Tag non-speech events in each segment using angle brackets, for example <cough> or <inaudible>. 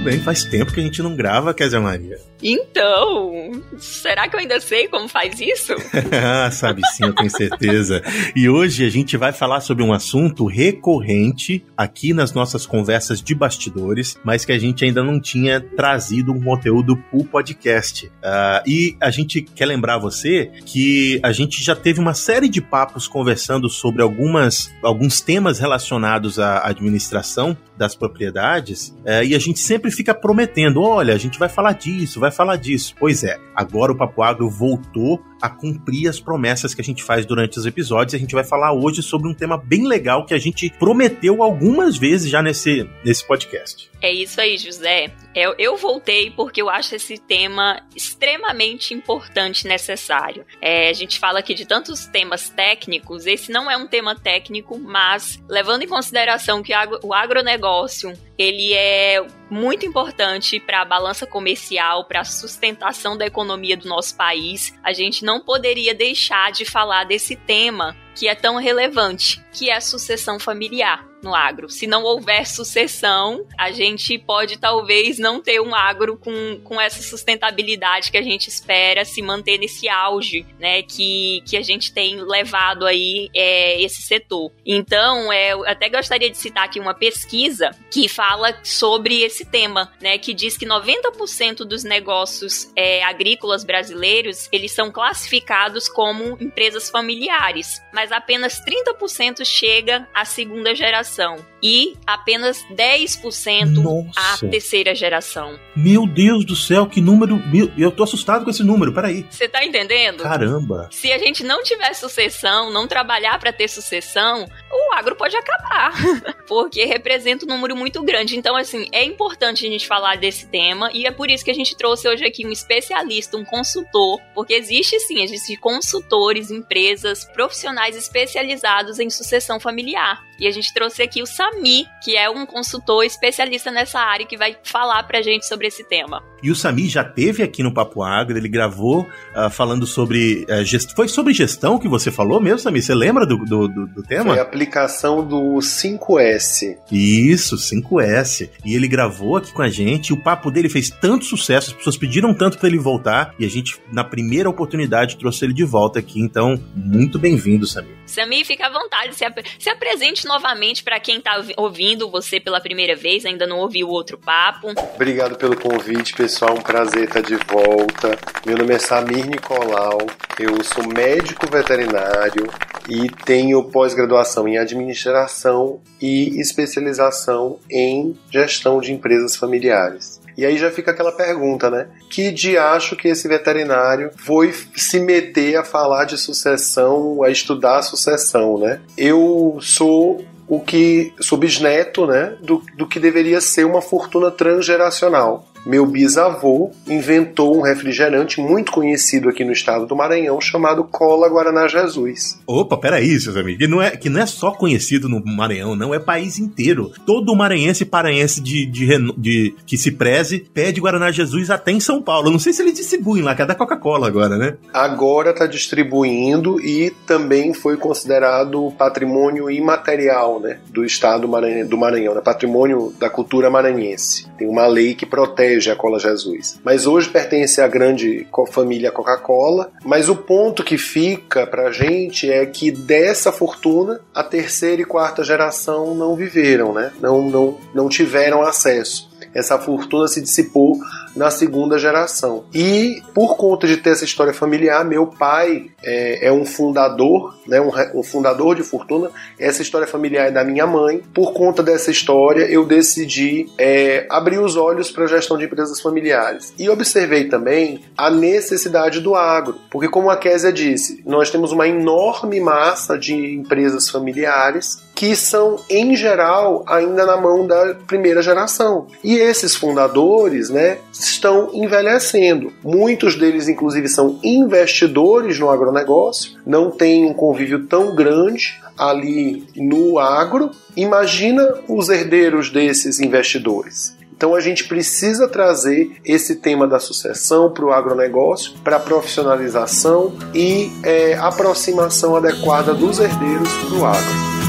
bem, faz tempo que a gente não grava, Kézia Maria. Então, será que eu ainda sei como faz isso? <laughs> ah, sabe sim, eu tenho certeza. E hoje a gente vai falar sobre um assunto recorrente aqui nas nossas conversas de bastidores, mas que a gente ainda não tinha trazido um conteúdo pro podcast. Uh, e a gente quer lembrar você que a gente já teve uma série de papos conversando sobre algumas, alguns temas relacionados à administração das propriedades, uh, e a gente sempre fica prometendo: olha, a gente vai falar disso, vai falar disso. Pois é, agora o Papo Agro voltou a cumprir as promessas que a gente faz durante os episódios. A gente vai falar hoje sobre um tema bem legal que a gente prometeu algumas vezes já nesse, nesse podcast. É isso aí, José. Eu, eu voltei porque eu acho esse tema extremamente importante e necessário. É, a gente fala aqui de tantos temas técnicos, esse não é um tema técnico, mas levando em consideração que o agronegócio ele é muito importante para a balança comercial, para a sustentação da economia do nosso país. A gente não poderia deixar de falar desse tema que é tão relevante, que é a sucessão familiar no agro. Se não houver sucessão, a gente pode talvez não ter um agro com, com essa sustentabilidade que a gente espera se manter nesse auge, né, que, que a gente tem levado aí é, esse setor. Então, é, eu até gostaria de citar aqui uma pesquisa que fala sobre esse tema, né, que diz que 90% dos negócios é, agrícolas brasileiros, eles são classificados como empresas familiares, mas apenas 30% chega à segunda geração e apenas 10% Nossa. à terceira geração. Meu Deus do céu, que número. Eu tô assustado com esse número, peraí. Você tá entendendo? Caramba. Se a gente não tiver sucessão, não trabalhar para ter sucessão, o agro pode acabar. <laughs> Porque representa um número muito grande. Então, assim, é importante a gente falar desse tema e é por isso que a gente trouxe hoje aqui um especialista, um consultor, porque existe sim, existem consultores, empresas, profissionais especializados em sucessão familiar. E a gente trouxe aqui o Sami, que é um consultor especialista nessa área que vai falar pra gente sobre esse tema. E o Sami já teve aqui no Papo Agro, ele gravou uh, falando sobre. Uh, gest... Foi sobre gestão que você falou mesmo, Sami? Você lembra do, do, do, do tema? Foi a aplicação do 5S. Isso, 5S. E ele gravou aqui com a gente. E o papo dele fez tanto sucesso, as pessoas pediram tanto para ele voltar. E a gente, na primeira oportunidade, trouxe ele de volta aqui. Então, muito bem-vindo, Sami. Sami, fica à vontade. Se, ap se apresente novamente para quem está ouvindo você pela primeira vez, ainda não ouviu o outro papo. Obrigado pelo convite, pessoal. Um prazer estar de volta. Meu nome é Samir Nicolau. Eu sou médico veterinário e tenho pós-graduação em administração e especialização em gestão de empresas familiares. E aí já fica aquela pergunta, né? Que de acho que esse veterinário foi se meter a falar de sucessão, a estudar a sucessão, né? Eu sou o que sou bisneto, né, do, do que deveria ser uma fortuna transgeracional meu bisavô inventou um refrigerante muito conhecido aqui no estado do Maranhão chamado Cola Guaraná Jesus. Opa, peraí, seus amigos. Que não, é, que não é só conhecido no Maranhão, não, é país inteiro. Todo maranhense e paraense de, de, de, que se preze pede Guaraná Jesus até em São Paulo. não sei se eles distribuem lá, que é da Coca-Cola agora, né? Agora está distribuindo e também foi considerado patrimônio imaterial né, do estado do Maranhão, né, patrimônio da cultura maranhense. Tem uma lei que protege protege a Cola Jesus. Mas hoje pertence à grande família Coca-Cola. Mas o ponto que fica pra gente é que dessa fortuna a terceira e quarta geração não viveram, né? Não, não, não tiveram acesso essa fortuna se dissipou na segunda geração. E por conta de ter essa história familiar, meu pai é, é um fundador, né, um, um, fundador de fortuna. Essa história familiar é da minha mãe. Por conta dessa história, eu decidi é, abrir os olhos para a gestão de empresas familiares. E observei também a necessidade do agro, porque como a Késia disse, nós temos uma enorme massa de empresas familiares que são, em geral, ainda na mão da primeira geração. E esses fundadores né, estão envelhecendo. Muitos deles, inclusive, são investidores no agronegócio, não têm um convívio tão grande ali no agro. Imagina os herdeiros desses investidores. Então a gente precisa trazer esse tema da sucessão para o agronegócio, para a profissionalização e é, aproximação adequada dos herdeiros para o agro.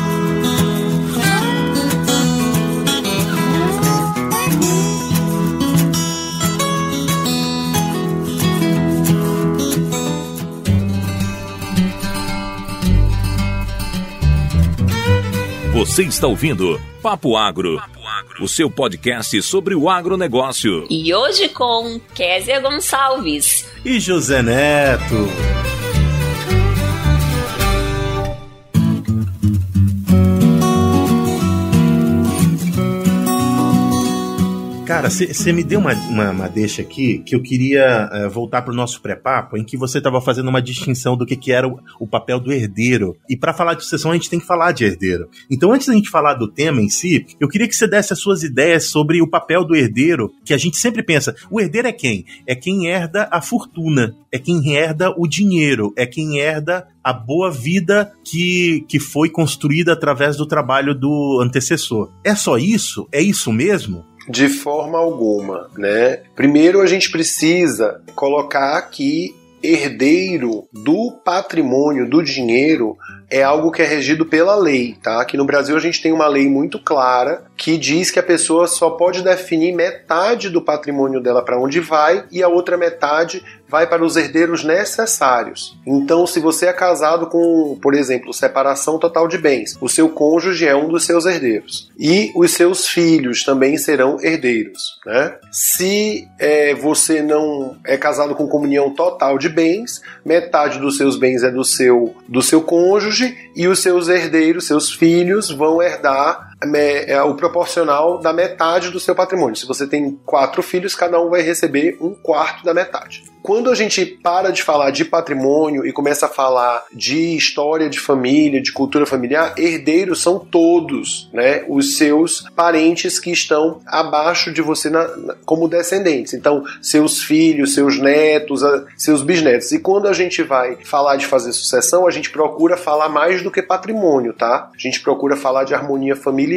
Você está ouvindo Papo Agro, o seu podcast sobre o agronegócio. E hoje com Kézia Gonçalves e José Neto. Cara, você me deu uma, uma, uma, deixa aqui que eu queria uh, voltar para o nosso pré-papo, em que você estava fazendo uma distinção do que, que era o, o papel do herdeiro. E para falar de sucessão, a gente tem que falar de herdeiro. Então, antes da gente falar do tema em si, eu queria que você desse as suas ideias sobre o papel do herdeiro, que a gente sempre pensa: o herdeiro é quem? É quem herda a fortuna, é quem herda o dinheiro, é quem herda a boa vida que, que foi construída através do trabalho do antecessor. É só isso? É isso mesmo? De forma alguma, né? Primeiro a gente precisa colocar que herdeiro do patrimônio, do dinheiro, é algo que é regido pela lei, tá? Aqui no Brasil a gente tem uma lei muito clara que diz que a pessoa só pode definir metade do patrimônio dela para onde vai e a outra metade vai para os herdeiros necessários. Então, se você é casado com, por exemplo, separação total de bens, o seu cônjuge é um dos seus herdeiros. E os seus filhos também serão herdeiros. Né? Se é, você não é casado com comunhão total de bens, metade dos seus bens é do seu, do seu cônjuge e os seus herdeiros, seus filhos, vão herdar é o proporcional da metade do seu patrimônio. Se você tem quatro filhos, cada um vai receber um quarto da metade. Quando a gente para de falar de patrimônio e começa a falar de história de família, de cultura familiar, herdeiros são todos, né, os seus parentes que estão abaixo de você na, na, como descendentes. Então, seus filhos, seus netos, a, seus bisnetos. E quando a gente vai falar de fazer sucessão, a gente procura falar mais do que patrimônio, tá? A gente procura falar de harmonia familiar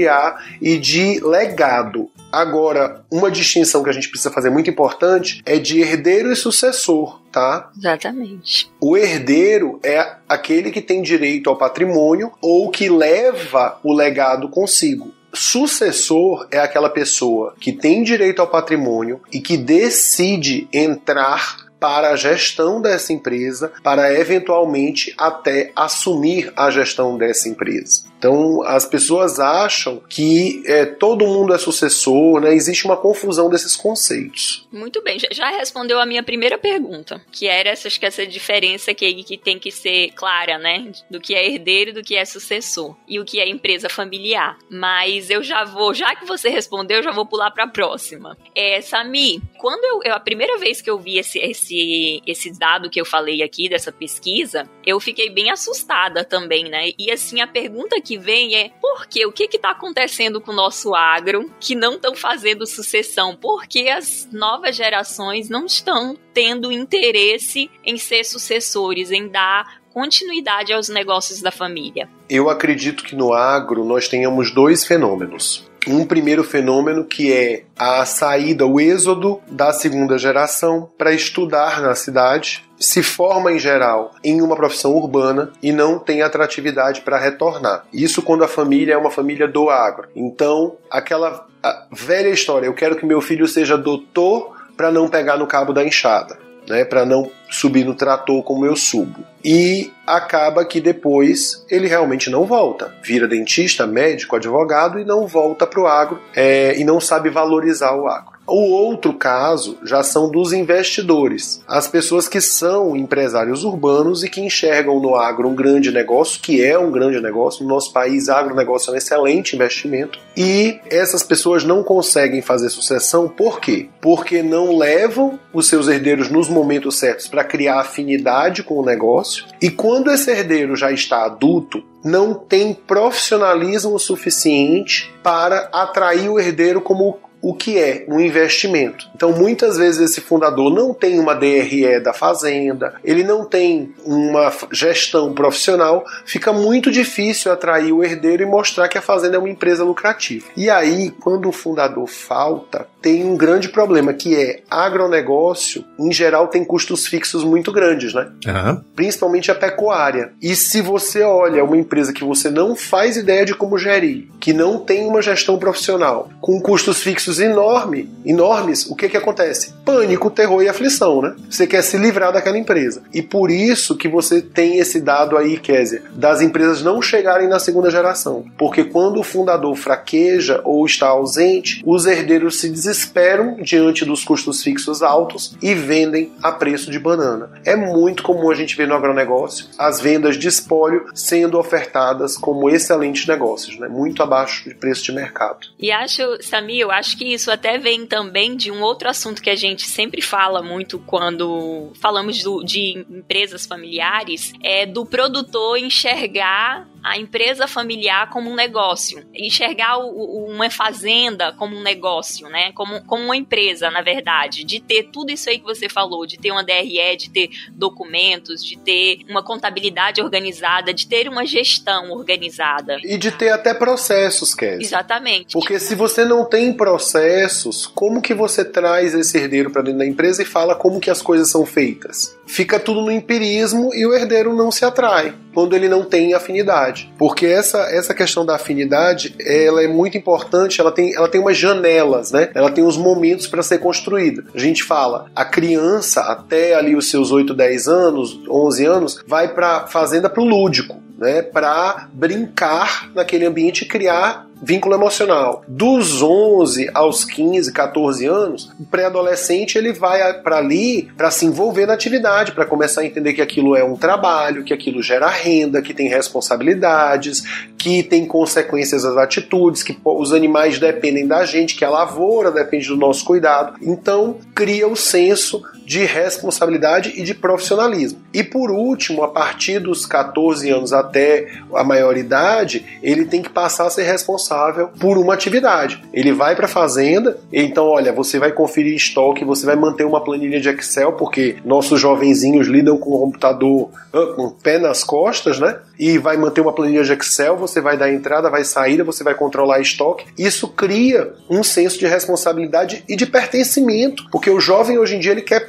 e de legado. Agora, uma distinção que a gente precisa fazer muito importante é de herdeiro e sucessor, tá? Exatamente. O herdeiro é aquele que tem direito ao patrimônio ou que leva o legado consigo. Sucessor é aquela pessoa que tem direito ao patrimônio e que decide entrar para a gestão dessa empresa, para eventualmente até assumir a gestão dessa empresa. Então, as pessoas acham que é, todo mundo é sucessor, né? Existe uma confusão desses conceitos. Muito bem, já respondeu a minha primeira pergunta, que era essa, que essa diferença que, que tem que ser clara, né? Do que é herdeiro e do que é sucessor. E o que é empresa familiar. Mas eu já vou, já que você respondeu, eu já vou pular para a próxima. É, Sami, quando eu, eu, a primeira vez que eu vi esse, esse, esse dado que eu falei aqui, dessa pesquisa, eu fiquei bem assustada também, né? E assim, a pergunta que que vem é por quê? O que está acontecendo com o nosso agro que não estão fazendo sucessão? Por que as novas gerações não estão tendo interesse em ser sucessores, em dar continuidade aos negócios da família? Eu acredito que no agro nós tenhamos dois fenômenos um primeiro fenômeno que é a saída, o êxodo da segunda geração para estudar na cidade, se forma em geral em uma profissão urbana e não tem atratividade para retornar. Isso quando a família é uma família do agro. Então, aquela velha história, eu quero que meu filho seja doutor para não pegar no cabo da enxada, né, para não subir no trator como eu subo. E acaba que depois ele realmente não volta. Vira dentista, médico, advogado e não volta para o agro é, e não sabe valorizar o agro. O outro caso já são dos investidores, as pessoas que são empresários urbanos e que enxergam no agro um grande negócio, que é um grande negócio. No nosso país, agronegócio é um excelente investimento. E essas pessoas não conseguem fazer sucessão, por quê? Porque não levam os seus herdeiros nos momentos certos para criar afinidade com o negócio. E quando esse herdeiro já está adulto, não tem profissionalismo suficiente para atrair o herdeiro como o que é um investimento. Então, muitas vezes esse fundador não tem uma DRE da fazenda, ele não tem uma gestão profissional, fica muito difícil atrair o herdeiro e mostrar que a fazenda é uma empresa lucrativa. E aí, quando o fundador falta, tem um grande problema que é agronegócio, em geral, tem custos fixos muito grandes, né? Uhum. Principalmente a pecuária. E se você olha uma empresa que você não faz ideia de como gerir, que não tem uma gestão profissional, com custos fixos enorme, enormes, o que que acontece? Pânico, terror e aflição, né? Você quer se livrar daquela empresa. E por isso que você tem esse dado aí, Kézia, das empresas não chegarem na segunda geração. Porque quando o fundador fraqueja ou está ausente, os herdeiros se desesperam diante dos custos fixos altos e vendem a preço de banana. É muito comum a gente ver no agronegócio as vendas de espólio sendo ofertadas como excelentes negócios, né? muito abaixo de preço de mercado. E acho, Sami, eu acho que isso até vem também de um outro assunto que a gente sempre fala muito quando falamos do, de empresas familiares, é do produtor enxergar a empresa familiar como um negócio, enxergar o, o, uma fazenda como um negócio, né? Como, como uma empresa, na verdade, de ter tudo isso aí que você falou, de ter uma DRE, de ter documentos, de ter uma contabilidade organizada, de ter uma gestão organizada. E de ter até processos, Kézia. Exatamente. Porque se você não tem processos, como que você traz esse herdeiro para dentro da empresa e fala como que as coisas são feitas? Fica tudo no empirismo e o herdeiro não se atrai quando ele não tem afinidade. Porque essa, essa questão da afinidade, ela é muito importante, ela tem, ela tem umas janelas, né? Ela tem uns momentos para ser construída. A gente fala, a criança até ali os seus 8, 10 anos, 11 anos, vai para fazenda pro lúdico. Né, para brincar naquele ambiente e criar vínculo emocional. Dos 11 aos 15, 14 anos, o pré-adolescente ele vai para ali para se envolver na atividade, para começar a entender que aquilo é um trabalho, que aquilo gera renda, que tem responsabilidades, que tem consequências das atitudes, que os animais dependem da gente, que a lavoura depende do nosso cuidado. Então, cria o senso de responsabilidade e de profissionalismo. E por último, a partir dos 14 anos até a maioridade, ele tem que passar a ser responsável por uma atividade. Ele vai para a fazenda, então olha, você vai conferir estoque, você vai manter uma planilha de Excel, porque nossos jovenzinhos lidam com o computador com o pé nas costas, né? E vai manter uma planilha de Excel, você vai dar entrada, vai saída, você vai controlar estoque. Isso cria um senso de responsabilidade e de pertencimento, porque o jovem hoje em dia ele quer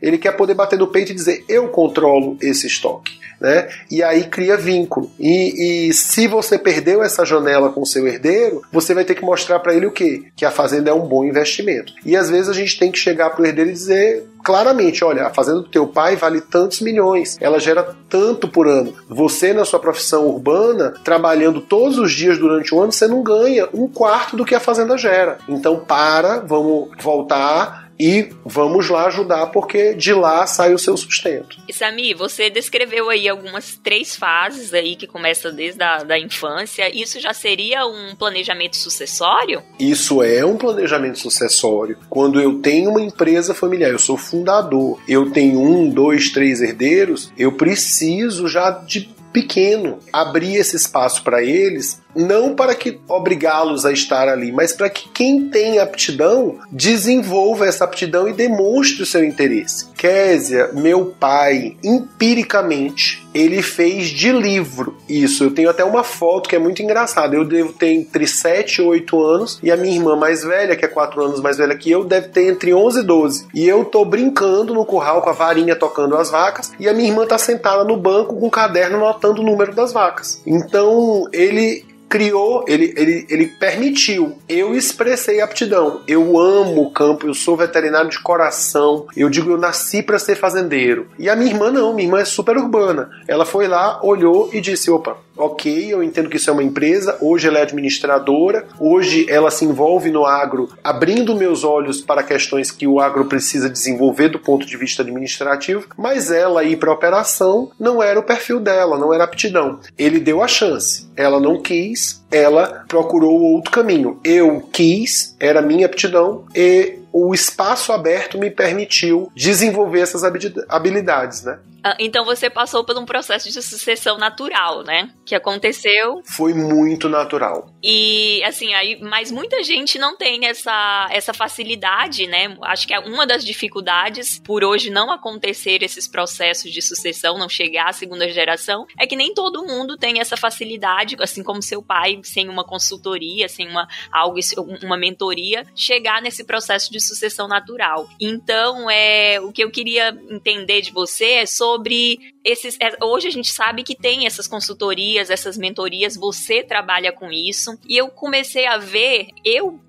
ele quer poder bater no peito e dizer eu controlo esse estoque. Né? E aí cria vínculo. E, e, se você perdeu essa janela com o seu herdeiro, você vai ter que mostrar para ele o quê? Que a fazenda é um bom investimento. E às vezes a gente tem que chegar para o herdeiro e dizer claramente, olha, a fazenda do teu pai vale tantos milhões, ela gera tanto por ano. Você na sua profissão urbana, trabalhando todos os dias durante o ano, você não ganha um quarto do que a fazenda gera. Então para, vamos voltar e vamos lá ajudar porque de lá sai o seu sustento. E Sami, você descreveu aí algumas três fases aí que começa desde a da infância. Isso já seria um planejamento sucessório? Isso é um planejamento sucessório. Quando eu tenho uma empresa familiar, eu sou fundador, eu tenho um, dois, três herdeiros, eu preciso já de pequeno abrir esse espaço para eles não para que obrigá-los a estar ali, mas para que quem tem aptidão desenvolva essa aptidão e demonstre o seu interesse. Késia, meu pai, empiricamente, ele fez de livro isso. Eu tenho até uma foto que é muito engraçada. Eu devo ter entre 7 e 8 anos e a minha irmã mais velha, que é 4 anos mais velha que eu, deve ter entre 11 e 12. E eu tô brincando no curral com a varinha tocando as vacas e a minha irmã tá sentada no banco com um caderno anotando o número das vacas. Então, ele criou, ele, ele, ele permitiu. Eu expressei aptidão. Eu amo o campo, eu sou veterinário de coração. Eu digo, eu nasci para ser fazendeiro. E a minha irmã não, minha irmã é super urbana. Ela foi lá, olhou e disse: opa, ok, eu entendo que isso é uma empresa, hoje ela é administradora, hoje ela se envolve no agro, abrindo meus olhos para questões que o agro precisa desenvolver do ponto de vista administrativo, mas ela ir para a operação não era o perfil dela, não era aptidão. Ele deu a chance, ela não quis, ela procurou outro caminho. Eu quis, era minha aptidão, e o espaço aberto me permitiu desenvolver essas habilidades, né? Ah, então você passou por um processo de sucessão natural, né? Que aconteceu. Foi muito natural. E assim, aí, mas muita gente não tem essa, essa facilidade, né? Acho que é uma das dificuldades por hoje não acontecer esses processos de sucessão, não chegar à segunda geração, é que nem todo mundo tem essa facilidade, assim como seu pai, sem uma consultoria, sem uma algo, uma mentoria, chegar nesse processo de sucessão natural. Então, é o que eu queria entender de você é sobre esses. É, hoje a gente sabe que tem essas consultorias, essas mentorias, você trabalha com isso. E eu comecei a ver, eu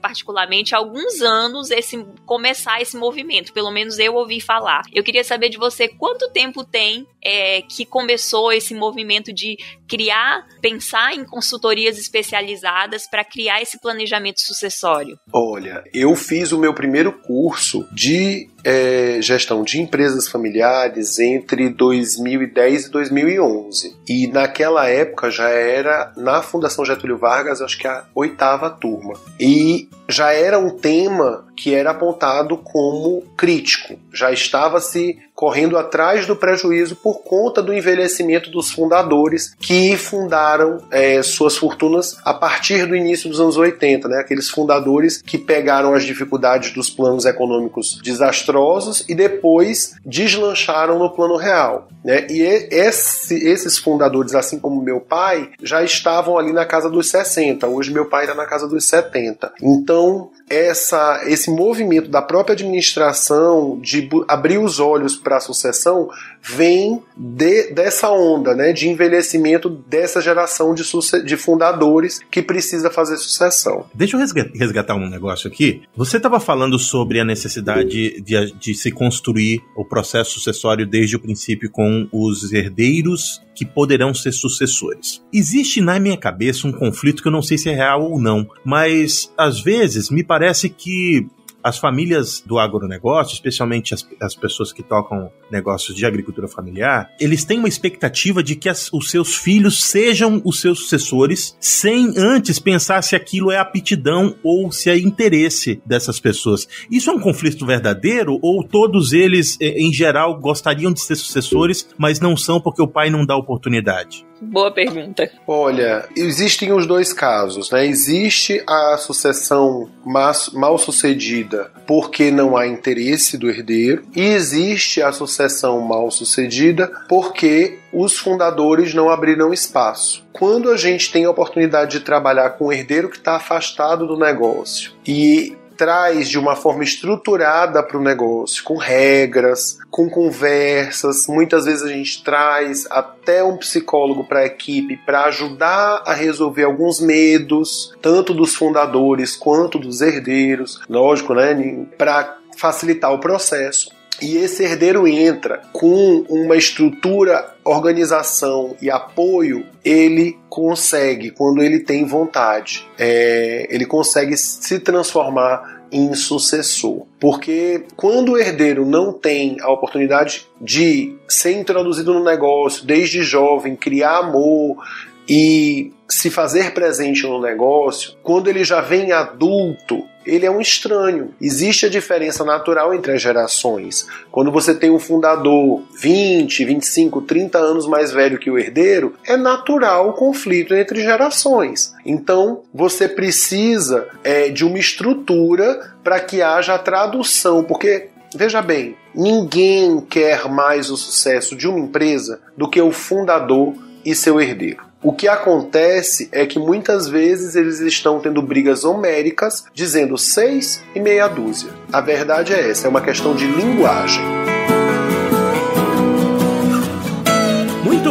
Particularmente, há alguns anos esse começar esse movimento. Pelo menos eu ouvi falar. Eu queria saber de você quanto tempo tem é, que começou esse movimento de criar, pensar em consultorias especializadas para criar esse planejamento sucessório? Olha, eu fiz o meu primeiro curso de é, gestão de empresas familiares entre 2010 e 2011. E naquela época já era na Fundação Getúlio Vargas, acho que a oitava turma. E já era um tema que era apontado como crítico. Já estava se correndo atrás do prejuízo por conta do envelhecimento dos fundadores que fundaram é, suas fortunas a partir do início dos anos 80, né? Aqueles fundadores que pegaram as dificuldades dos planos econômicos desastrosos e depois deslancharam no plano real, né? E esse, esses fundadores, assim como meu pai, já estavam ali na casa dos 60. Hoje meu pai está na casa dos 70. Então essa, esse movimento da própria administração de abrir os olhos para a sucessão vem de, dessa onda né, de envelhecimento dessa geração de, de fundadores que precisa fazer sucessão. Deixa eu resgatar um negócio aqui. Você estava falando sobre a necessidade de, de se construir o processo sucessório desde o princípio com os herdeiros que poderão ser sucessores. Existe na minha cabeça um conflito que eu não sei se é real ou não, mas às vezes me parece que as famílias do agronegócio, especialmente as, as pessoas que tocam negócios de agricultura familiar, eles têm uma expectativa de que as, os seus filhos sejam os seus sucessores, sem antes pensar se aquilo é aptidão ou se é interesse dessas pessoas. Isso é um conflito verdadeiro ou todos eles, eh, em geral, gostariam de ser sucessores, mas não são porque o pai não dá oportunidade? Boa pergunta. Olha, existem os dois casos, né? Existe a sucessão mal sucedida porque não há interesse do herdeiro, e existe a sucessão mal sucedida porque os fundadores não abriram espaço. Quando a gente tem a oportunidade de trabalhar com um herdeiro que está afastado do negócio e traz de uma forma estruturada para o negócio, com regras, com conversas. Muitas vezes a gente traz até um psicólogo para a equipe para ajudar a resolver alguns medos, tanto dos fundadores quanto dos herdeiros, lógico, né, para facilitar o processo. E esse herdeiro entra com uma estrutura, organização e apoio, ele consegue, quando ele tem vontade, é, ele consegue se transformar em sucessor. Porque quando o herdeiro não tem a oportunidade de ser introduzido no negócio desde jovem, criar amor e se fazer presente no negócio, quando ele já vem adulto, ele é um estranho. Existe a diferença natural entre as gerações. Quando você tem um fundador 20, 25, 30 anos mais velho que o herdeiro, é natural o conflito entre gerações. Então, você precisa é, de uma estrutura para que haja a tradução, porque Veja bem, ninguém quer mais o sucesso de uma empresa do que o fundador e seu herdeiro. O que acontece é que muitas vezes eles estão tendo brigas homéricas dizendo seis e meia dúzia. A verdade é essa, é uma questão de linguagem.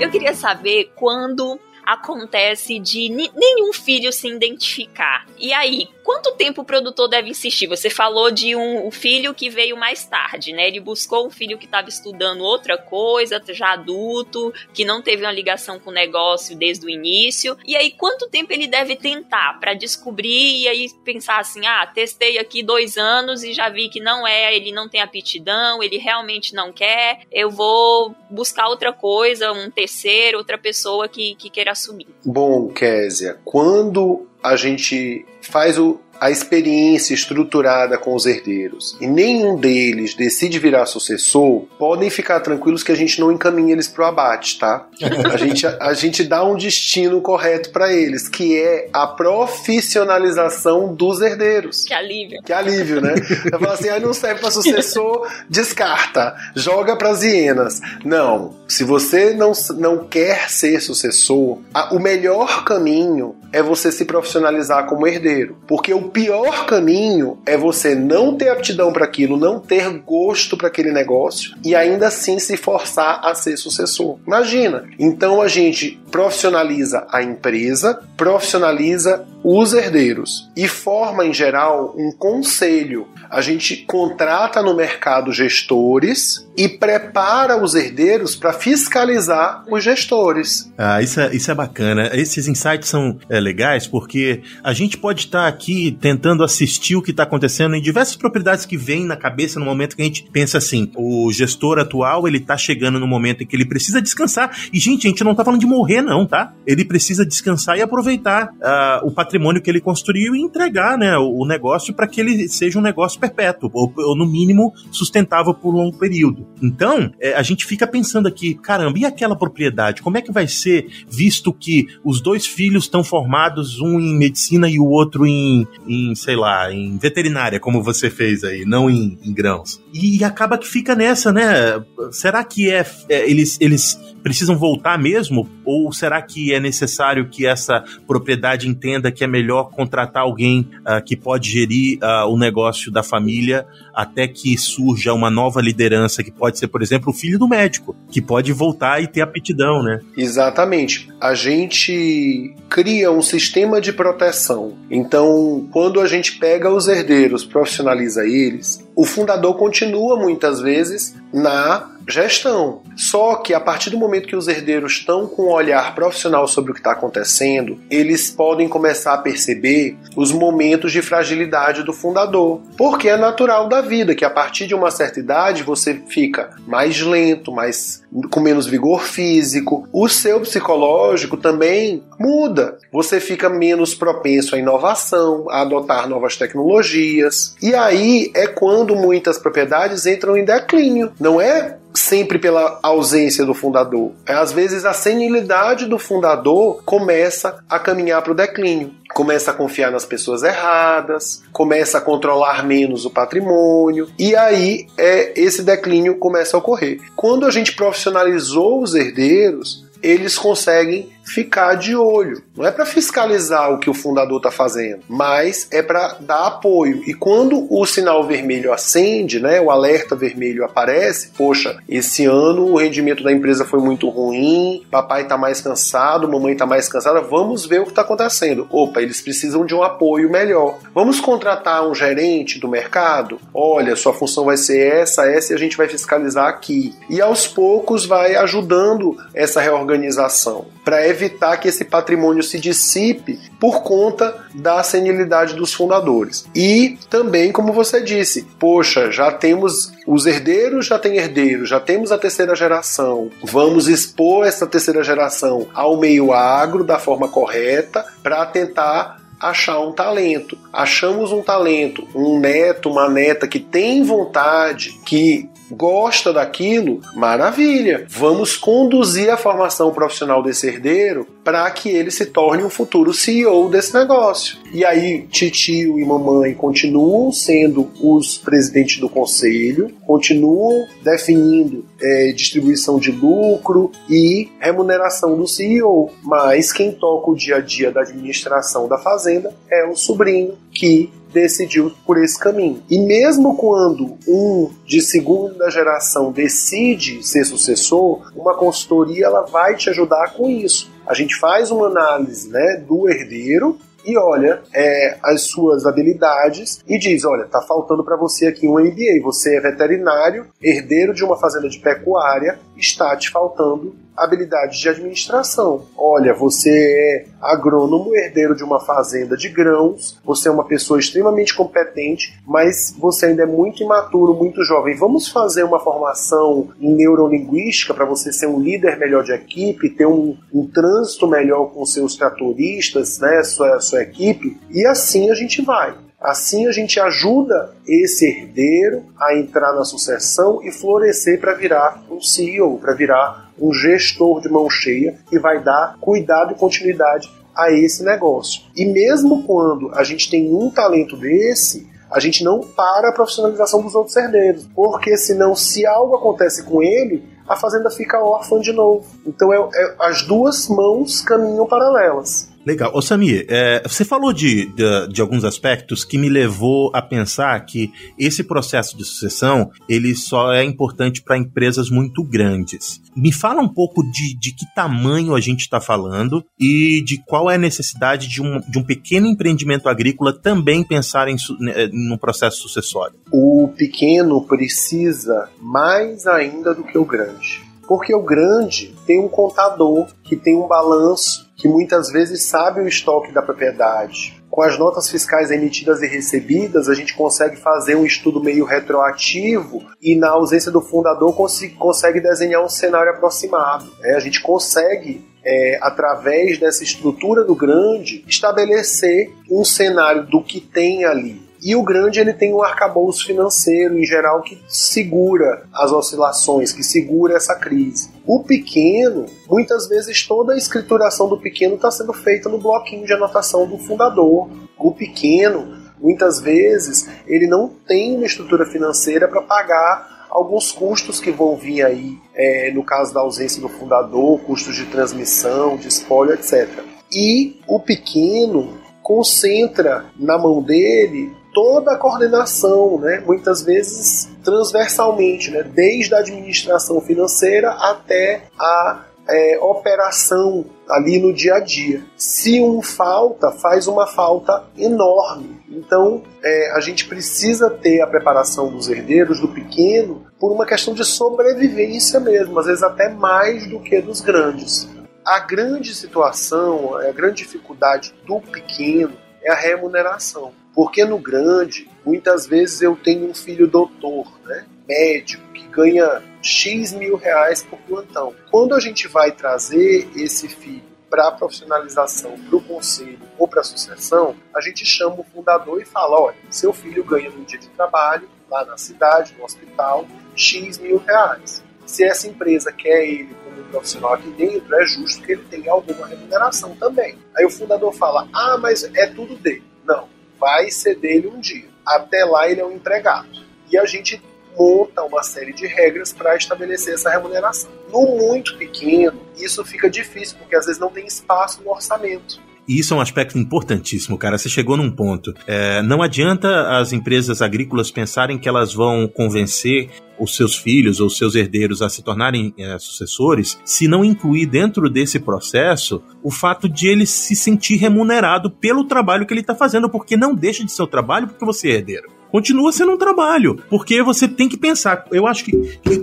Eu queria saber quando acontece de nenhum filho se identificar. E aí, quanto tempo o produtor deve insistir? Você falou de um, filho que veio mais tarde, né? Ele buscou um filho que estava estudando outra coisa, já adulto, que não teve uma ligação com o negócio desde o início. E aí, quanto tempo ele deve tentar para descobrir e aí pensar assim: ah, testei aqui dois anos e já vi que não é, ele não tem aptidão, ele realmente não quer, eu vou buscar outra coisa, um terceiro, outra pessoa que, que queira assumir. Bom, Késia, quando a gente faz o, a experiência estruturada com os herdeiros e nenhum deles decide virar sucessor, podem ficar tranquilos que a gente não encaminha eles para o abate, tá? A gente, a gente dá um destino correto para eles, que é a profissionalização dos herdeiros. Que alívio. Que alívio, né? Eu falo assim, ah, não serve para sucessor, descarta, joga para as hienas. Não, se você não, não quer ser sucessor, a, o melhor caminho é você se profissionalizar como herdeiro, porque o pior caminho é você não ter aptidão para aquilo, não ter gosto para aquele negócio e ainda assim se forçar a ser sucessor. Imagina. Então a gente profissionaliza a empresa, profissionaliza os herdeiros e forma em geral um conselho. A gente contrata no mercado gestores e prepara os herdeiros para fiscalizar os gestores. Ah, isso é, isso é bacana. Esses insights são é, legais porque a gente pode estar tá aqui tentando assistir o que está acontecendo em diversas propriedades que vêm na cabeça no momento que a gente pensa assim: o gestor atual ele está chegando no momento em que ele precisa descansar. E, gente, a gente não está falando de morrer, não, tá? Ele precisa descansar e aproveitar uh, o patrimônio que ele construiu e entregar né, o, o negócio para que ele seja um negócio perpétuo, ou, ou, no mínimo sustentável por um longo período. Então, é, a gente fica pensando aqui, caramba, e aquela propriedade? Como é que vai ser visto que os dois filhos estão formados, um em medicina e o outro em, em sei lá, em veterinária, como você fez aí, não em, em grãos? E acaba que fica nessa, né? Será que é, é eles, eles precisam voltar mesmo? Ou será que é necessário que essa propriedade entenda que é melhor contratar alguém uh, que pode gerir uh, o negócio da família até que surja uma nova liderança, que pode ser, por exemplo, o filho do médico, que pode voltar e ter aptidão, né? Exatamente. A gente cria um sistema de proteção. Então, quando a gente pega os herdeiros, profissionaliza eles, o fundador continua muitas vezes na gestão. Só que a partir do momento que os herdeiros estão com um olhar profissional sobre o que está acontecendo, eles podem começar a perceber os momentos de fragilidade do fundador. Porque é natural da vida que a partir de uma certa idade você fica mais lento, mais com menos vigor físico. O seu psicológico também muda. Você fica menos propenso à inovação, a adotar novas tecnologias. E aí é quando muitas propriedades entram em declínio. Não é sempre pela ausência do fundador. É, às vezes a senilidade do fundador começa a caminhar para o declínio. Começa a confiar nas pessoas erradas, começa a controlar menos o patrimônio, e aí é, esse declínio começa a ocorrer. Quando a gente profissionalizou os herdeiros, eles conseguem ficar de olho. Não é para fiscalizar o que o fundador está fazendo, mas é para dar apoio. E quando o sinal vermelho acende, né, o alerta vermelho aparece, poxa, esse ano o rendimento da empresa foi muito ruim, papai está mais cansado, mamãe está mais cansada, vamos ver o que está acontecendo. Opa, eles precisam de um apoio melhor. Vamos contratar um gerente do mercado? Olha, sua função vai ser essa, essa e a gente vai fiscalizar aqui. E aos poucos vai ajudando essa reorganização para que esse patrimônio se dissipe por conta da senilidade dos fundadores. E também, como você disse, poxa, já temos os herdeiros, já tem herdeiros, já temos a terceira geração. Vamos expor essa terceira geração ao meio agro da forma correta para tentar achar um talento. Achamos um talento, um neto, uma neta que tem vontade, que gosta daquilo, maravilha. Vamos conduzir a formação profissional desse herdeiro para que ele se torne um futuro CEO desse negócio. E aí, tio e mamãe continuam sendo os presidentes do conselho, continuam definindo é, distribuição de lucro e remuneração do CEO, mas quem toca o dia a dia da administração da fazenda é o sobrinho que decidiu por esse caminho. E mesmo quando um de segunda geração decide ser sucessor, uma consultoria ela vai te ajudar com isso. A gente faz uma análise né, do herdeiro e olha é, as suas habilidades e diz: olha, tá faltando para você aqui um MBA. Você é veterinário, herdeiro de uma fazenda de pecuária, está te faltando habilidades de administração. Olha, você é agrônomo, herdeiro de uma fazenda de grãos, você é uma pessoa extremamente competente, mas você ainda é muito imaturo, muito jovem. Vamos fazer uma formação em neurolinguística para você ser um líder melhor de equipe, ter um, um trânsito melhor com seus tratoristas, né, sua, sua equipe, e assim a gente vai. Assim a gente ajuda esse herdeiro a entrar na sucessão e florescer para virar um CEO, para virar um gestor de mão cheia que vai dar cuidado e continuidade a esse negócio. E mesmo quando a gente tem um talento desse, a gente não para a profissionalização dos outros herdeiros, porque senão, se algo acontece com ele, a fazenda fica órfã de novo. Então, é, é as duas mãos caminham paralelas. Legal. Ô Samir, é, você falou de, de, de, alguns aspectos que me levou a pensar que esse processo de sucessão ele só é importante para empresas muito grandes. Me fala um pouco de, de que tamanho a gente está falando e de qual é a necessidade de um, de um pequeno empreendimento agrícola também pensar em, né, no processo sucessório. O pequeno precisa mais ainda do que o grande. Porque o grande tem um contador que tem um balanço que muitas vezes sabe o estoque da propriedade. Com as notas fiscais emitidas e recebidas, a gente consegue fazer um estudo meio retroativo e, na ausência do fundador, cons consegue desenhar um cenário aproximado. É, a gente consegue é, através dessa estrutura do grande, estabelecer um cenário do que tem ali. E o grande ele tem um arcabouço financeiro em geral que segura as oscilações, que segura essa crise. O pequeno, muitas vezes toda a escrituração do pequeno está sendo feita no bloquinho de anotação do fundador. O pequeno, muitas vezes, ele não tem uma estrutura financeira para pagar alguns custos que vão vir aí, é, no caso da ausência do fundador, custos de transmissão, de espólio, etc. E o pequeno concentra na mão dele toda a coordenação, né? muitas vezes transversalmente, né? desde a administração financeira até a é, operação ali no dia a dia. Se um falta, faz uma falta enorme. Então, é, a gente precisa ter a preparação dos herdeiros do pequeno por uma questão de sobrevivência mesmo, às vezes até mais do que dos grandes. A grande situação, a grande dificuldade do pequeno é a remuneração. Porque no grande, muitas vezes eu tenho um filho doutor, né, médico, que ganha X mil reais por plantão. Quando a gente vai trazer esse filho para a profissionalização, para o conselho ou para a sucessão, a gente chama o fundador e fala: olha, seu filho ganha no dia de trabalho, lá na cidade, no hospital, X mil reais. Se essa empresa quer ele como profissional aqui dentro, é justo que ele tenha alguma remuneração também. Aí o fundador fala: ah, mas é tudo dele. Não, vai ser dele um dia. Até lá ele é um empregado. E a gente monta uma série de regras para estabelecer essa remuneração. No muito pequeno, isso fica difícil, porque às vezes não tem espaço no orçamento. E isso é um aspecto importantíssimo, cara. Você chegou num ponto. É, não adianta as empresas agrícolas pensarem que elas vão convencer os seus filhos ou seus herdeiros a se tornarem é, sucessores, se não incluir dentro desse processo o fato de ele se sentir remunerado pelo trabalho que ele está fazendo, porque não deixa de ser o trabalho porque você é herdeiro continua sendo um trabalho. Porque você tem que pensar. Eu acho que,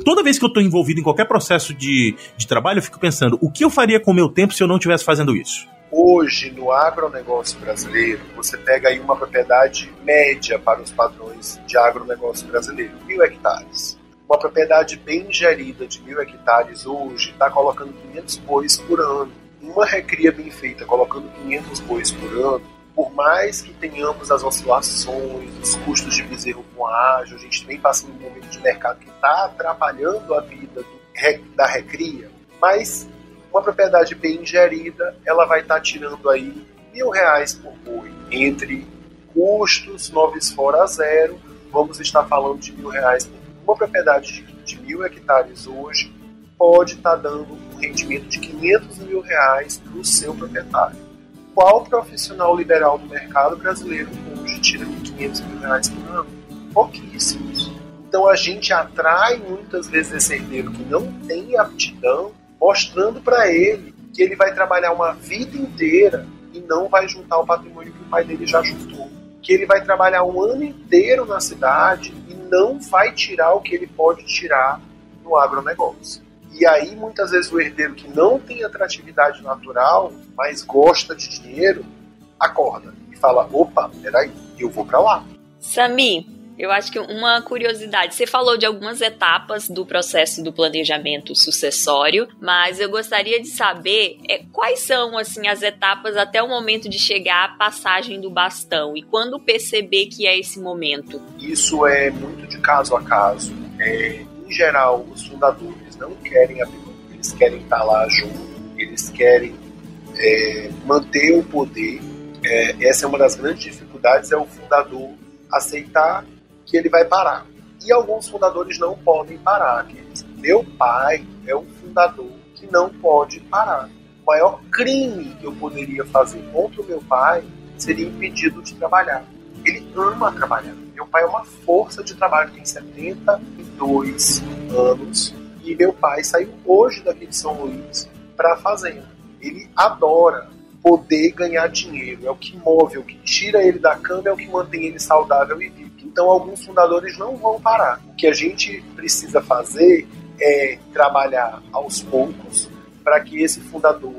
toda vez que eu estou envolvido em qualquer processo de, de trabalho, eu fico pensando: o que eu faria com o meu tempo se eu não estivesse fazendo isso? Hoje, no agronegócio brasileiro, você pega aí uma propriedade média para os padrões de agronegócio brasileiro, mil hectares. Uma propriedade bem gerida de mil hectares hoje está colocando 500 bois por ano. Uma recria bem feita, colocando 500 bois por ano, por mais que tenhamos as oscilações, os custos de bezerro com ágil, a gente vem passando um momento de mercado que está atrapalhando a vida do, da recria, mas uma propriedade bem gerida, ela vai estar tá tirando aí mil reais por boi. Entre custos, noves fora zero, vamos estar falando de mil reais por uma propriedade de, de mil hectares hoje pode estar tá dando um rendimento de 500 mil reais para o seu proprietário. Qual profissional liberal do mercado brasileiro hoje tira 500 mil reais por ano? Pouquíssimos. Então a gente atrai muitas vezes esse herdeiro que não tem aptidão mostrando para ele que ele vai trabalhar uma vida inteira e não vai juntar o patrimônio que o pai dele já juntou. Que ele vai trabalhar um ano inteiro na cidade e não vai tirar o que ele pode tirar no agronegócio. E aí, muitas vezes, o herdeiro que não tem atratividade natural, mas gosta de dinheiro, acorda e fala: opa, peraí, eu vou para lá. Sami, Eu acho que uma curiosidade, você falou de algumas etapas do processo do planejamento sucessório, mas eu gostaria de saber é, quais são assim as etapas até o momento de chegar à passagem do bastão e quando perceber que é esse momento. Isso é muito de caso a caso. É, em geral, os fundadores não querem abrir eles querem estar lá junto, eles querem é, manter o poder. É, essa é uma das grandes dificuldades, é o fundador aceitar que ele vai parar. E alguns fundadores não podem parar. Meu pai é um fundador que não pode parar. O maior crime que eu poderia fazer contra o meu pai seria impedi-lo de trabalhar. Ele ama trabalhar. Meu pai é uma força de trabalho, tem 72 anos. E meu pai saiu hoje daqui de São Luís para a fazenda. Ele adora poder ganhar dinheiro. É o que move, é o que tira ele da cama, é o que mantém ele saudável e vivo. Então, alguns fundadores não vão parar. O que a gente precisa fazer é trabalhar aos poucos para que esse fundador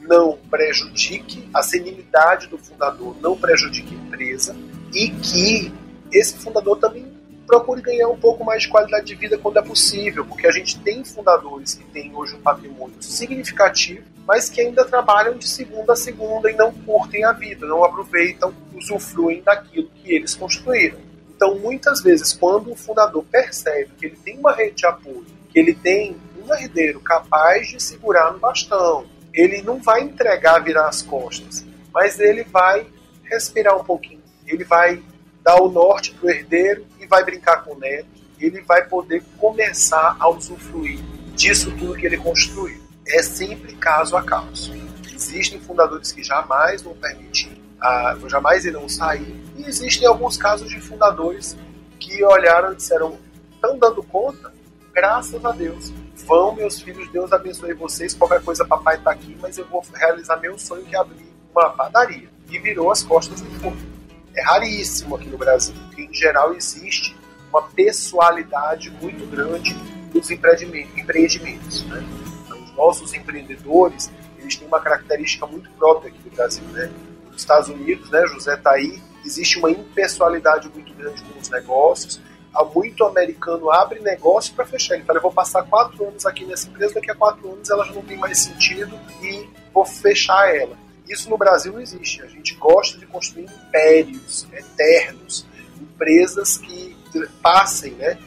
não prejudique a senilidade do fundador, não prejudique a empresa e que esse fundador também procure ganhar um pouco mais de qualidade de vida quando é possível, porque a gente tem fundadores que têm hoje um patrimônio significativo, mas que ainda trabalham de segunda a segunda e não curtem a vida, não aproveitam, usufruem daquilo que eles construíram. Então, muitas vezes, quando o fundador percebe que ele tem uma rede de apoio, que ele tem um herdeiro capaz de segurar no bastão, ele não vai entregar, virar as costas, mas ele vai respirar um pouquinho, ele vai dar o norte para o herdeiro vai brincar com o neto, ele vai poder começar a usufruir disso tudo que ele construiu. É sempre caso a caso. Existem fundadores que jamais vão permitir, ah, jamais irão sair, e existem alguns casos de fundadores que olharam e disseram: estão dando conta? Graças a Deus. Vão, meus filhos, Deus abençoe vocês. Qualquer coisa, papai está aqui, mas eu vou realizar meu sonho que é abrir uma padaria. E virou as costas e foi. É raríssimo aqui no Brasil, porque em geral existe uma pessoalidade muito grande dos empreendimentos. Né? Então, os nossos empreendedores eles têm uma característica muito própria aqui do Brasil. Né? Nos Estados Unidos, né, José está aí, existe uma impessoalidade muito grande com os negócios. Há muito americano abre negócio para fechar. Ele fala, eu vou passar quatro anos aqui nessa empresa, daqui a quatro anos ela já não tem mais sentido e vou fechar ela. Isso no Brasil não existe. A gente gosta de construir impérios eternos, empresas que passem, né,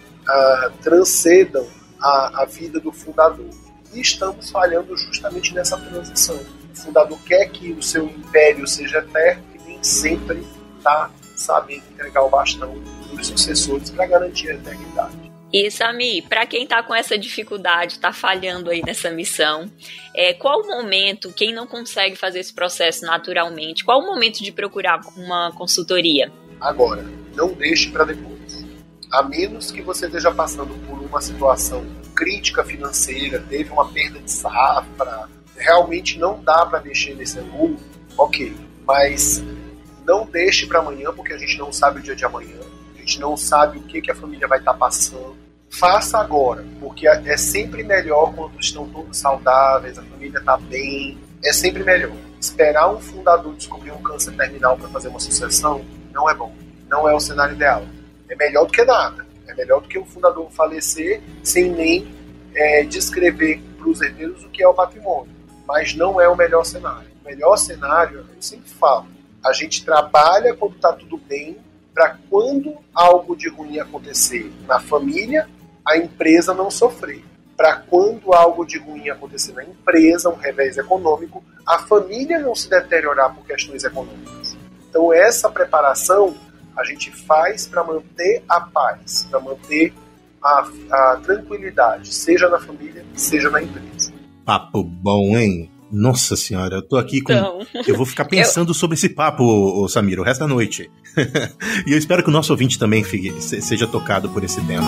transcendam a, a vida do fundador. E estamos falhando justamente nessa transição. O fundador quer que o seu império seja eterno, e nem sempre está sabendo entregar o bastão para os sucessores para garantir a eternidade. E Sami, para quem está com essa dificuldade, está falhando aí nessa missão, é, qual o momento, quem não consegue fazer esse processo naturalmente, qual o momento de procurar uma consultoria? Agora, não deixe para depois. A menos que você esteja passando por uma situação crítica financeira, teve uma perda de safra, realmente não dá para mexer nesse ângulo, ok. Mas não deixe para amanhã, porque a gente não sabe o dia de amanhã, gente não sabe o que, que a família vai estar tá passando. Faça agora, porque é sempre melhor quando estão todos saudáveis, a família está bem, é sempre melhor. Esperar um fundador descobrir um câncer terminal para fazer uma sucessão não é bom, não é o cenário ideal. É melhor do que nada, é melhor do que o fundador falecer sem nem é, descrever para os herdeiros o que é o patrimônio, mas não é o melhor cenário. O melhor cenário, eu sempre falo, a gente trabalha quando está tudo bem, para quando algo de ruim acontecer na família, a empresa não sofrer. Para quando algo de ruim acontecer na empresa, um revés econômico, a família não se deteriorar por questões econômicas. Então, essa preparação a gente faz para manter a paz, para manter a, a tranquilidade, seja na família, seja na empresa. Papo bom, hein? Nossa senhora, eu tô aqui com. Então, eu vou ficar <laughs> pensando eu... sobre esse papo, ô, Samir, o resto da noite. <laughs> e eu espero que o nosso ouvinte também fique, seja tocado por esse tema.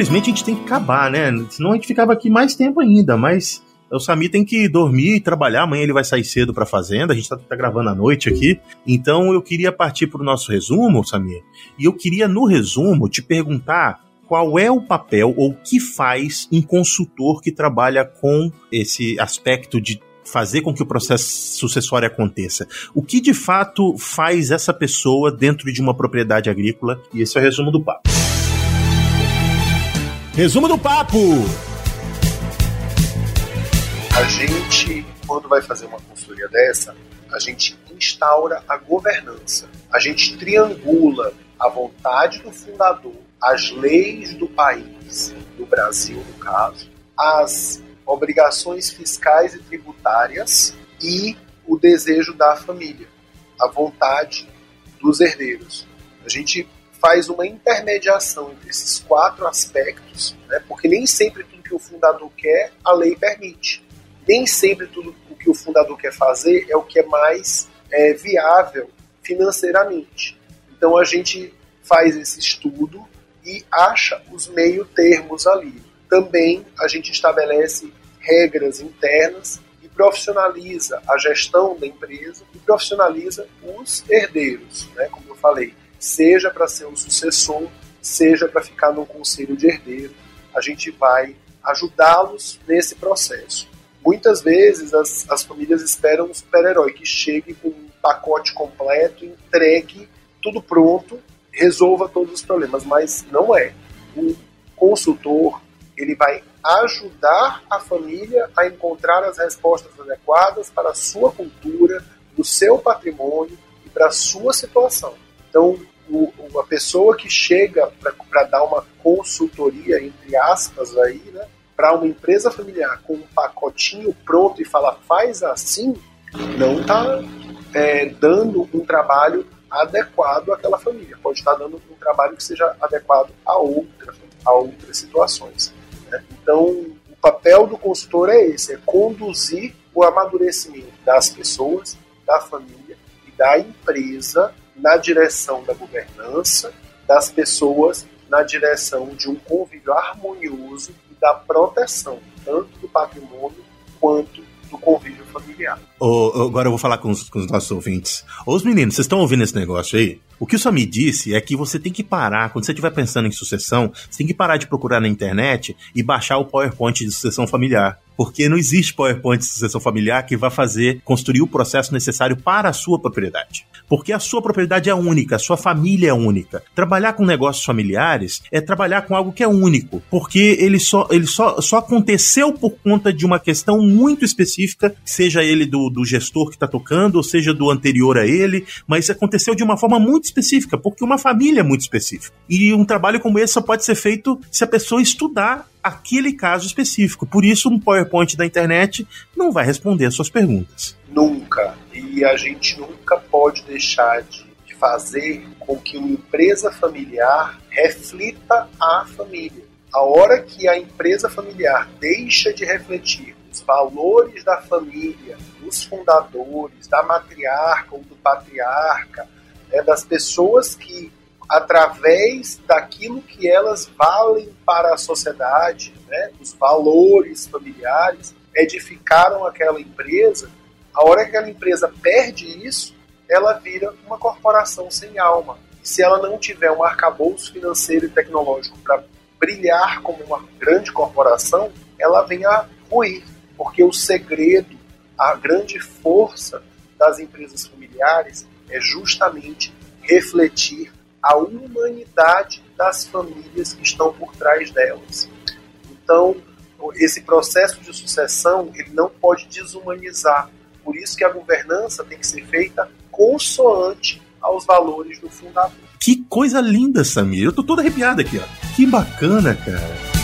Infelizmente a gente tem que acabar, né? Senão a gente ficava aqui mais tempo ainda, mas o Sami tem que dormir e trabalhar. Amanhã ele vai sair cedo para a fazenda. A gente está tá gravando à noite aqui. Então eu queria partir para o nosso resumo, Sami. E eu queria, no resumo, te perguntar qual é o papel ou o que faz um consultor que trabalha com esse aspecto de fazer com que o processo sucessório aconteça. O que de fato faz essa pessoa dentro de uma propriedade agrícola? E esse é o resumo do papo. Resumo do papo! A gente, quando vai fazer uma consultoria dessa, a gente instaura a governança. A gente triangula a vontade do fundador, as leis do país, do Brasil no caso, as obrigações fiscais e tributárias e o desejo da família, a vontade dos herdeiros. A gente faz uma intermediação entre esses quatro aspectos, né? porque nem sempre tudo que o fundador quer, a lei permite. Nem sempre tudo o que o fundador quer fazer é o que é mais é, viável financeiramente. Então a gente faz esse estudo e acha os meio termos ali. Também a gente estabelece regras internas e profissionaliza a gestão da empresa e profissionaliza os herdeiros, né, como eu falei seja para ser um sucessor, seja para ficar no conselho de herdeiro. A gente vai ajudá-los nesse processo. Muitas vezes as, as famílias esperam um super-herói que chegue com um pacote completo, entregue tudo pronto, resolva todos os problemas, mas não é. O consultor ele vai ajudar a família a encontrar as respostas adequadas para a sua cultura, o seu patrimônio e para a sua situação. Então, o, pessoa que chega para dar uma consultoria, entre aspas, aí, né, para uma empresa familiar com um pacotinho pronto e fala faz assim, não está é, dando um trabalho adequado àquela família. Pode estar dando um trabalho que seja adequado a, outra, a outras situações. Né? Então, o papel do consultor é esse: é conduzir o amadurecimento das pessoas, da família e da empresa na direção da governança, das pessoas na direção de um convívio harmonioso e da proteção, tanto do patrimônio quanto do convívio familiar. Oh, agora eu vou falar com os, com os nossos ouvintes. Ô, os meninos, vocês estão ouvindo esse negócio aí? O que o Sami disse é que você tem que parar, quando você estiver pensando em sucessão, você tem que parar de procurar na internet e baixar o PowerPoint de sucessão familiar. Porque não existe PowerPoint de sucessão familiar que vai fazer, construir o processo necessário para a sua propriedade. Porque a sua propriedade é única, a sua família é única. Trabalhar com negócios familiares é trabalhar com algo que é único. Porque ele só, ele só, só aconteceu por conta de uma questão muito específica, seja ele do, do gestor que está tocando, ou seja do anterior a ele, mas aconteceu de uma forma muito específica, porque uma família é muito específica. E um trabalho como esse só pode ser feito se a pessoa estudar aquele caso específico. Por isso, um PowerPoint da internet não vai responder as suas perguntas. Nunca. E a gente nunca pode deixar de fazer com que uma empresa familiar reflita a família. A hora que a empresa familiar deixa de refletir os valores da família, dos fundadores, da matriarca ou do patriarca, né, das pessoas que, através daquilo que elas valem para a sociedade, né, os valores familiares, edificaram aquela empresa, a hora que aquela empresa perde isso, ela vira uma corporação sem alma. E se ela não tiver um arcabouço financeiro e tecnológico para brilhar como uma grande corporação, ela vem a ruir, porque o segredo, a grande força das empresas familiares é justamente refletir a humanidade das famílias que estão por trás delas. Então, esse processo de sucessão ele não pode desumanizar. Por isso que a governança tem que ser feita consoante aos valores do fundador. Que coisa linda, Samir. Eu tô todo arrepiado aqui, ó. Que bacana, cara.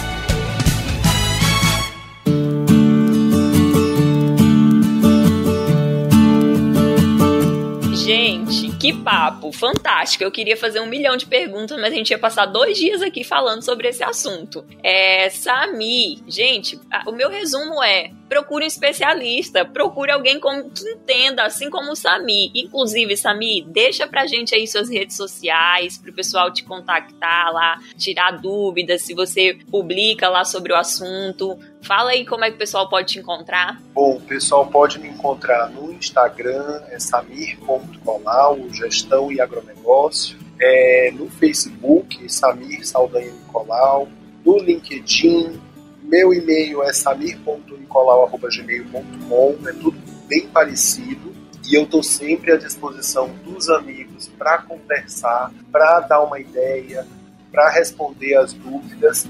Que papo, fantástico. Eu queria fazer um milhão de perguntas, mas a gente ia passar dois dias aqui falando sobre esse assunto. É, Sami, gente, o meu resumo é: procure um especialista, procure alguém com, que entenda, assim como o Sami. Inclusive, Sami, deixa pra gente aí suas redes sociais, pro pessoal te contactar lá, tirar dúvidas, se você publica lá sobre o assunto. Fala aí como é que o pessoal pode te encontrar. Bom, o pessoal pode me encontrar no Instagram, é samir.colau, gestão e agronegócio. É, no Facebook, Samir Saldanha Nicolau. No LinkedIn, meu e-mail é samir.nicolau.gmail.com. É tudo bem parecido. E eu estou sempre à disposição dos amigos para conversar, para dar uma ideia, para responder as dúvidas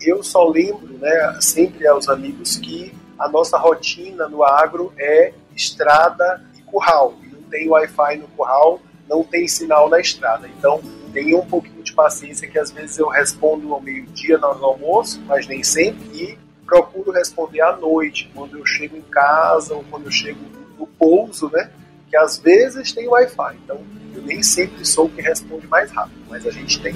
eu só lembro, né, sempre aos amigos que a nossa rotina no agro é estrada e curral. Não tem Wi-Fi no curral, não tem sinal na estrada. Então, tenha um pouquinho de paciência que às vezes eu respondo ao meio-dia no almoço, mas nem sempre, e procuro responder à noite, quando eu chego em casa ou quando eu chego no pouso, né? Que às vezes tem Wi-Fi. Então, eu nem sempre sou o que responde mais rápido, mas a gente tem.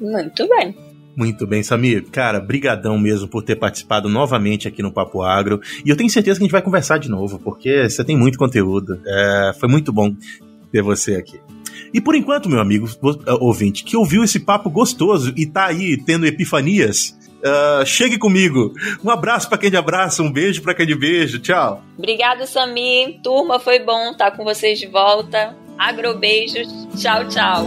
Muito bem. Muito bem, Samir. Cara, brigadão mesmo por ter participado novamente aqui no Papo Agro. E eu tenho certeza que a gente vai conversar de novo, porque você tem muito conteúdo. É, foi muito bom ter você aqui. E por enquanto, meu amigo é, ouvinte, que ouviu esse papo gostoso e tá aí tendo epifanias, uh, chegue comigo. Um abraço para quem de abraça, um beijo para quem de beijo. Tchau. Obrigada, Samir. Turma, foi bom estar com vocês de volta. Agrobeijos. Tchau, tchau.